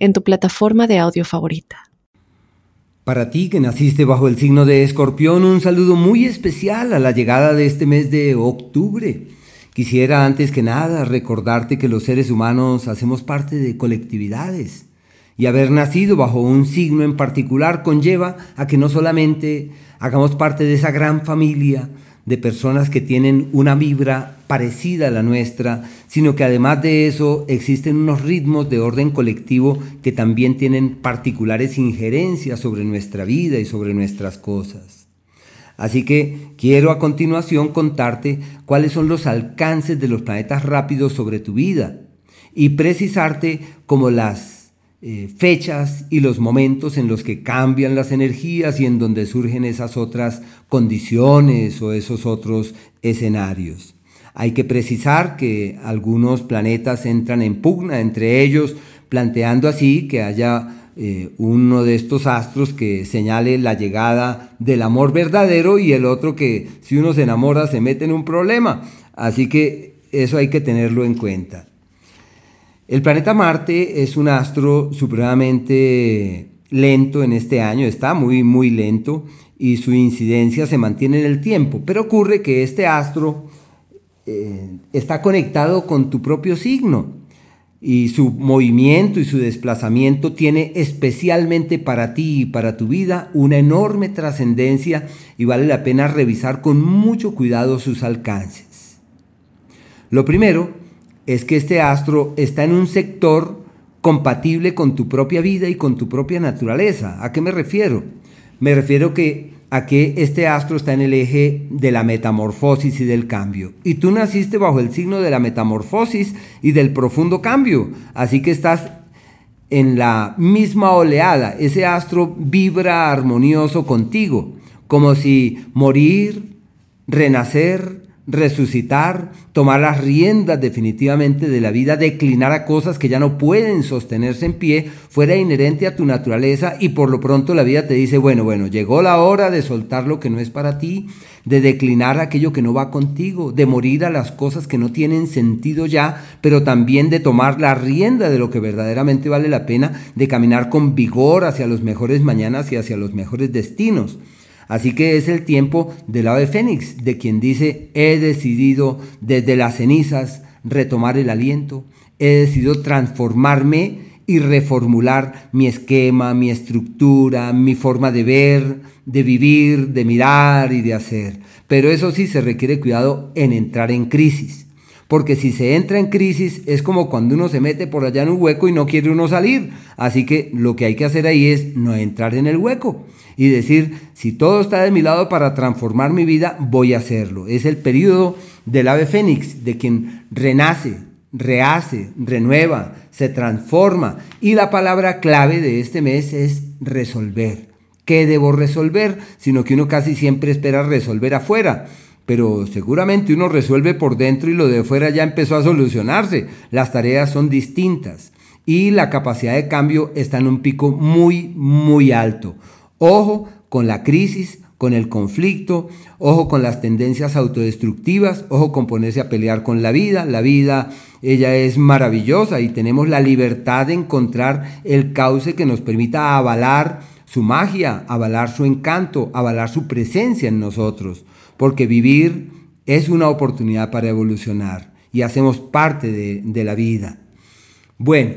en tu plataforma de audio favorita. Para ti que naciste bajo el signo de Escorpión, un saludo muy especial a la llegada de este mes de octubre. Quisiera antes que nada recordarte que los seres humanos hacemos parte de colectividades y haber nacido bajo un signo en particular conlleva a que no solamente hagamos parte de esa gran familia, de personas que tienen una vibra parecida a la nuestra, sino que además de eso existen unos ritmos de orden colectivo que también tienen particulares injerencias sobre nuestra vida y sobre nuestras cosas. Así que quiero a continuación contarte cuáles son los alcances de los planetas rápidos sobre tu vida y precisarte como las eh, fechas y los momentos en los que cambian las energías y en donde surgen esas otras condiciones o esos otros escenarios. Hay que precisar que algunos planetas entran en pugna entre ellos, planteando así que haya eh, uno de estos astros que señale la llegada del amor verdadero y el otro que si uno se enamora se mete en un problema. Así que eso hay que tenerlo en cuenta. El planeta Marte es un astro supremamente lento en este año, está muy, muy lento y su incidencia se mantiene en el tiempo, pero ocurre que este astro eh, está conectado con tu propio signo y su movimiento y su desplazamiento tiene especialmente para ti y para tu vida una enorme trascendencia y vale la pena revisar con mucho cuidado sus alcances. Lo primero es que este astro está en un sector compatible con tu propia vida y con tu propia naturaleza. ¿A qué me refiero? Me refiero que a que este astro está en el eje de la metamorfosis y del cambio. Y tú naciste bajo el signo de la metamorfosis y del profundo cambio. Así que estás en la misma oleada. Ese astro vibra armonioso contigo, como si morir, renacer, resucitar, tomar las riendas definitivamente de la vida, declinar a cosas que ya no pueden sostenerse en pie, fuera inherente a tu naturaleza y por lo pronto la vida te dice, bueno, bueno, llegó la hora de soltar lo que no es para ti, de declinar aquello que no va contigo, de morir a las cosas que no tienen sentido ya, pero también de tomar la rienda de lo que verdaderamente vale la pena, de caminar con vigor hacia los mejores mañanas y hacia los mejores destinos. Así que es el tiempo del ave fénix, de quien dice, he decidido desde las cenizas retomar el aliento, he decidido transformarme y reformular mi esquema, mi estructura, mi forma de ver, de vivir, de mirar y de hacer. Pero eso sí se requiere cuidado en entrar en crisis. Porque si se entra en crisis es como cuando uno se mete por allá en un hueco y no quiere uno salir. Así que lo que hay que hacer ahí es no entrar en el hueco y decir, si todo está de mi lado para transformar mi vida, voy a hacerlo. Es el periodo del ave fénix, de quien renace, rehace, renueva, se transforma. Y la palabra clave de este mes es resolver. ¿Qué debo resolver? Sino que uno casi siempre espera resolver afuera pero seguramente uno resuelve por dentro y lo de fuera ya empezó a solucionarse. Las tareas son distintas y la capacidad de cambio está en un pico muy, muy alto. Ojo con la crisis, con el conflicto, ojo con las tendencias autodestructivas, ojo con ponerse a pelear con la vida. La vida, ella es maravillosa y tenemos la libertad de encontrar el cauce que nos permita avalar su magia, avalar su encanto, avalar su presencia en nosotros porque vivir es una oportunidad para evolucionar y hacemos parte de, la vida. Bueno,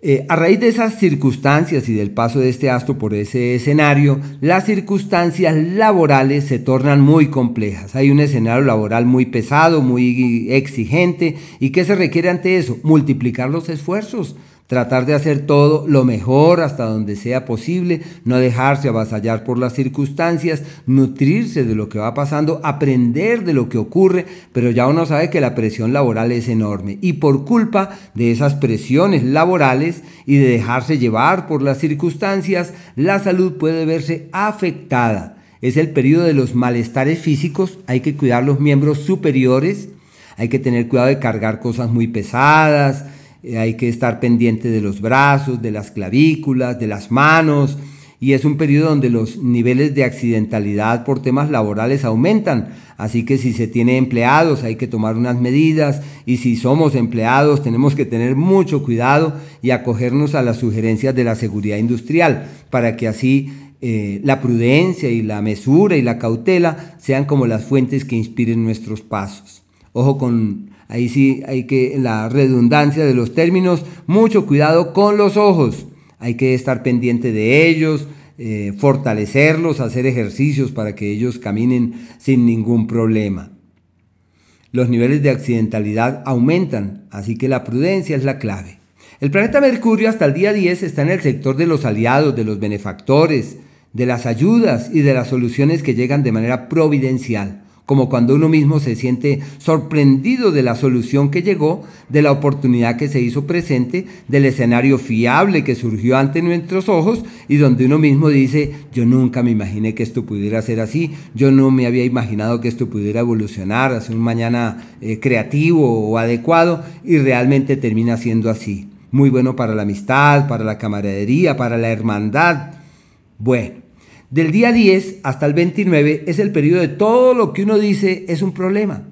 eh, a raíz de esas circunstancias y del paso de este astro por ese escenario, las circunstancias laborales se tornan muy complejas. Hay un escenario laboral muy pesado, muy exigente. ¿Y qué se requiere ante eso? Multiplicar los esfuerzos tratar de hacer todo lo mejor hasta donde sea posible, no dejarse avasallar por las circunstancias, nutrirse de lo que va pasando, aprender de lo que ocurre, pero ya uno sabe que la presión laboral es enorme y por culpa de esas presiones laborales y de dejarse llevar por las circunstancias, la salud puede verse afectada. Es el periodo de los malestares físicos, hay que cuidar los miembros superiores, hay que tener cuidado de cargar cosas muy pesadas, eh, hay que estar pendiente de los brazos, de las clavículas, de las manos, y es un periodo donde los niveles de accidentalidad por temas laborales aumentan. Así que si se tiene empleados hay que tomar unas medidas y si somos empleados tenemos que tener mucho cuidado y acogernos a las sugerencias de la seguridad industrial para que así eh, la prudencia y la mesura y la cautela sean como las fuentes que inspiren nuestros pasos. Ojo con Ahí sí hay que, en la redundancia de los términos, mucho cuidado con los ojos. Hay que estar pendiente de ellos, eh, fortalecerlos, hacer ejercicios para que ellos caminen sin ningún problema. Los niveles de accidentalidad aumentan, así que la prudencia es la clave. El planeta Mercurio hasta el día 10 está en el sector de los aliados, de los benefactores, de las ayudas y de las soluciones que llegan de manera providencial como cuando uno mismo se siente sorprendido de la solución que llegó, de la oportunidad que se hizo presente, del escenario fiable que surgió ante nuestros ojos y donde uno mismo dice, yo nunca me imaginé que esto pudiera ser así, yo no me había imaginado que esto pudiera evolucionar hacia un mañana eh, creativo o adecuado y realmente termina siendo así. Muy bueno para la amistad, para la camaradería, para la hermandad. Bueno, del día 10 hasta el 29 es el periodo de todo lo que uno dice es un problema.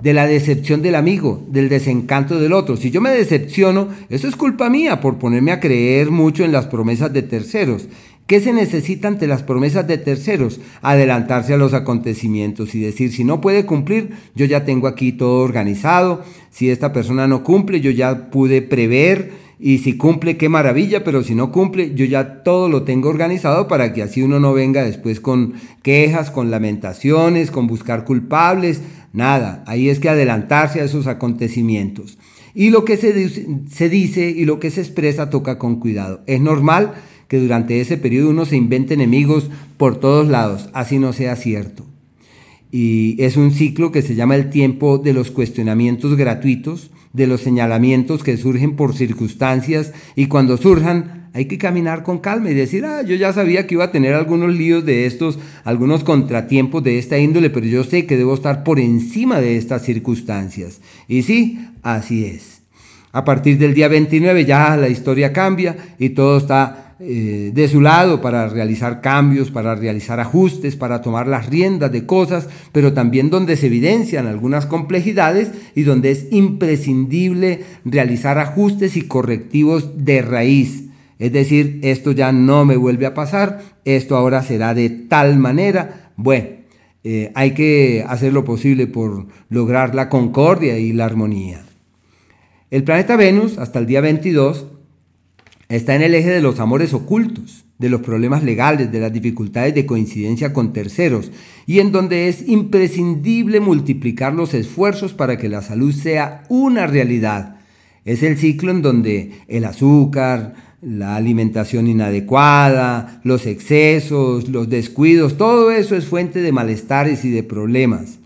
De la decepción del amigo, del desencanto del otro. Si yo me decepciono, eso es culpa mía por ponerme a creer mucho en las promesas de terceros. ¿Qué se necesita ante las promesas de terceros? Adelantarse a los acontecimientos y decir, si no puede cumplir, yo ya tengo aquí todo organizado. Si esta persona no cumple, yo ya pude prever y si cumple, qué maravilla, pero si no cumple, yo ya todo lo tengo organizado para que así uno no venga después con quejas, con lamentaciones, con buscar culpables, nada. Ahí es que adelantarse a esos acontecimientos. Y lo que se, se dice y lo que se expresa toca con cuidado. Es normal que durante ese periodo uno se invente enemigos por todos lados, así no sea cierto. Y es un ciclo que se llama el tiempo de los cuestionamientos gratuitos, de los señalamientos que surgen por circunstancias y cuando surjan hay que caminar con calma y decir, ah, yo ya sabía que iba a tener algunos líos de estos, algunos contratiempos de esta índole, pero yo sé que debo estar por encima de estas circunstancias. Y sí, así es. A partir del día 29 ya la historia cambia y todo está eh, de su lado para realizar cambios, para realizar ajustes, para tomar las riendas de cosas, pero también donde se evidencian algunas complejidades y donde es imprescindible realizar ajustes y correctivos de raíz. Es decir, esto ya no me vuelve a pasar, esto ahora será de tal manera. Bueno, eh, hay que hacer lo posible por lograr la concordia y la armonía. El planeta Venus, hasta el día 22, está en el eje de los amores ocultos, de los problemas legales, de las dificultades de coincidencia con terceros, y en donde es imprescindible multiplicar los esfuerzos para que la salud sea una realidad. Es el ciclo en donde el azúcar, la alimentación inadecuada, los excesos, los descuidos, todo eso es fuente de malestares y de problemas.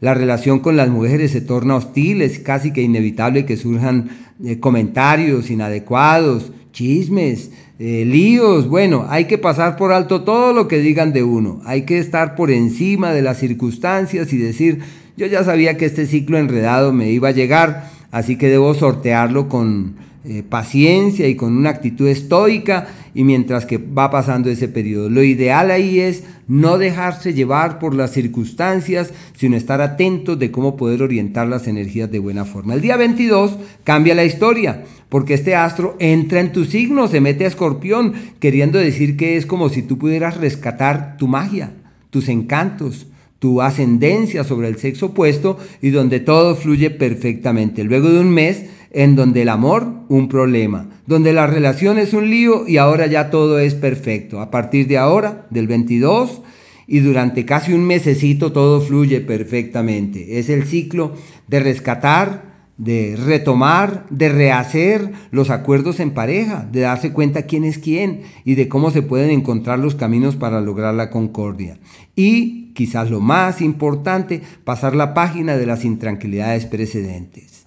La relación con las mujeres se torna hostil, es casi que inevitable que surjan eh, comentarios inadecuados, chismes, eh, líos. Bueno, hay que pasar por alto todo lo que digan de uno. Hay que estar por encima de las circunstancias y decir, yo ya sabía que este ciclo enredado me iba a llegar, así que debo sortearlo con eh, paciencia y con una actitud estoica y mientras que va pasando ese periodo. Lo ideal ahí es no dejarse llevar por las circunstancias, sino estar atentos de cómo poder orientar las energías de buena forma. El día 22 cambia la historia porque este astro entra en tu signo, se mete a escorpión, queriendo decir que es como si tú pudieras rescatar tu magia, tus encantos, tu ascendencia sobre el sexo opuesto y donde todo fluye perfectamente. Luego de un mes en donde el amor, un problema, donde la relación es un lío y ahora ya todo es perfecto. A partir de ahora, del 22, y durante casi un mesecito todo fluye perfectamente. Es el ciclo de rescatar, de retomar, de rehacer los acuerdos en pareja, de darse cuenta quién es quién y de cómo se pueden encontrar los caminos para lograr la concordia. Y, quizás lo más importante, pasar la página de las intranquilidades precedentes.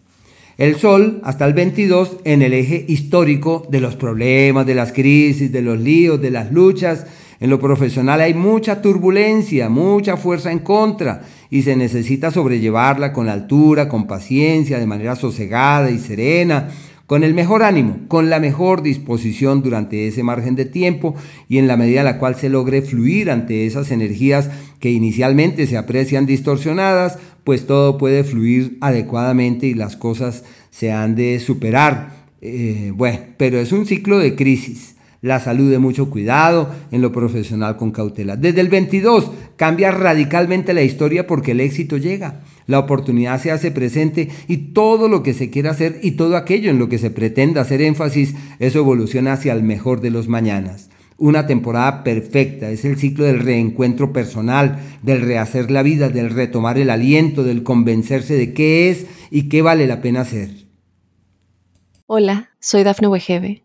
El Sol, hasta el 22, en el eje histórico de los problemas, de las crisis, de los líos, de las luchas, en lo profesional hay mucha turbulencia, mucha fuerza en contra y se necesita sobrellevarla con altura, con paciencia, de manera sosegada y serena, con el mejor ánimo, con la mejor disposición durante ese margen de tiempo y en la medida en la cual se logre fluir ante esas energías que inicialmente se aprecian distorsionadas, pues todo puede fluir adecuadamente y las cosas se han de superar. Eh, bueno, pero es un ciclo de crisis la salud de mucho cuidado, en lo profesional con cautela. Desde el 22 cambia radicalmente la historia porque el éxito llega, la oportunidad se hace presente y todo lo que se quiera hacer y todo aquello en lo que se pretenda hacer énfasis, eso evoluciona hacia el mejor de los mañanas. Una temporada perfecta, es el ciclo del reencuentro personal, del rehacer la vida, del retomar el aliento, del convencerse de qué es y qué vale la pena hacer. Hola, soy Dafne Wegebe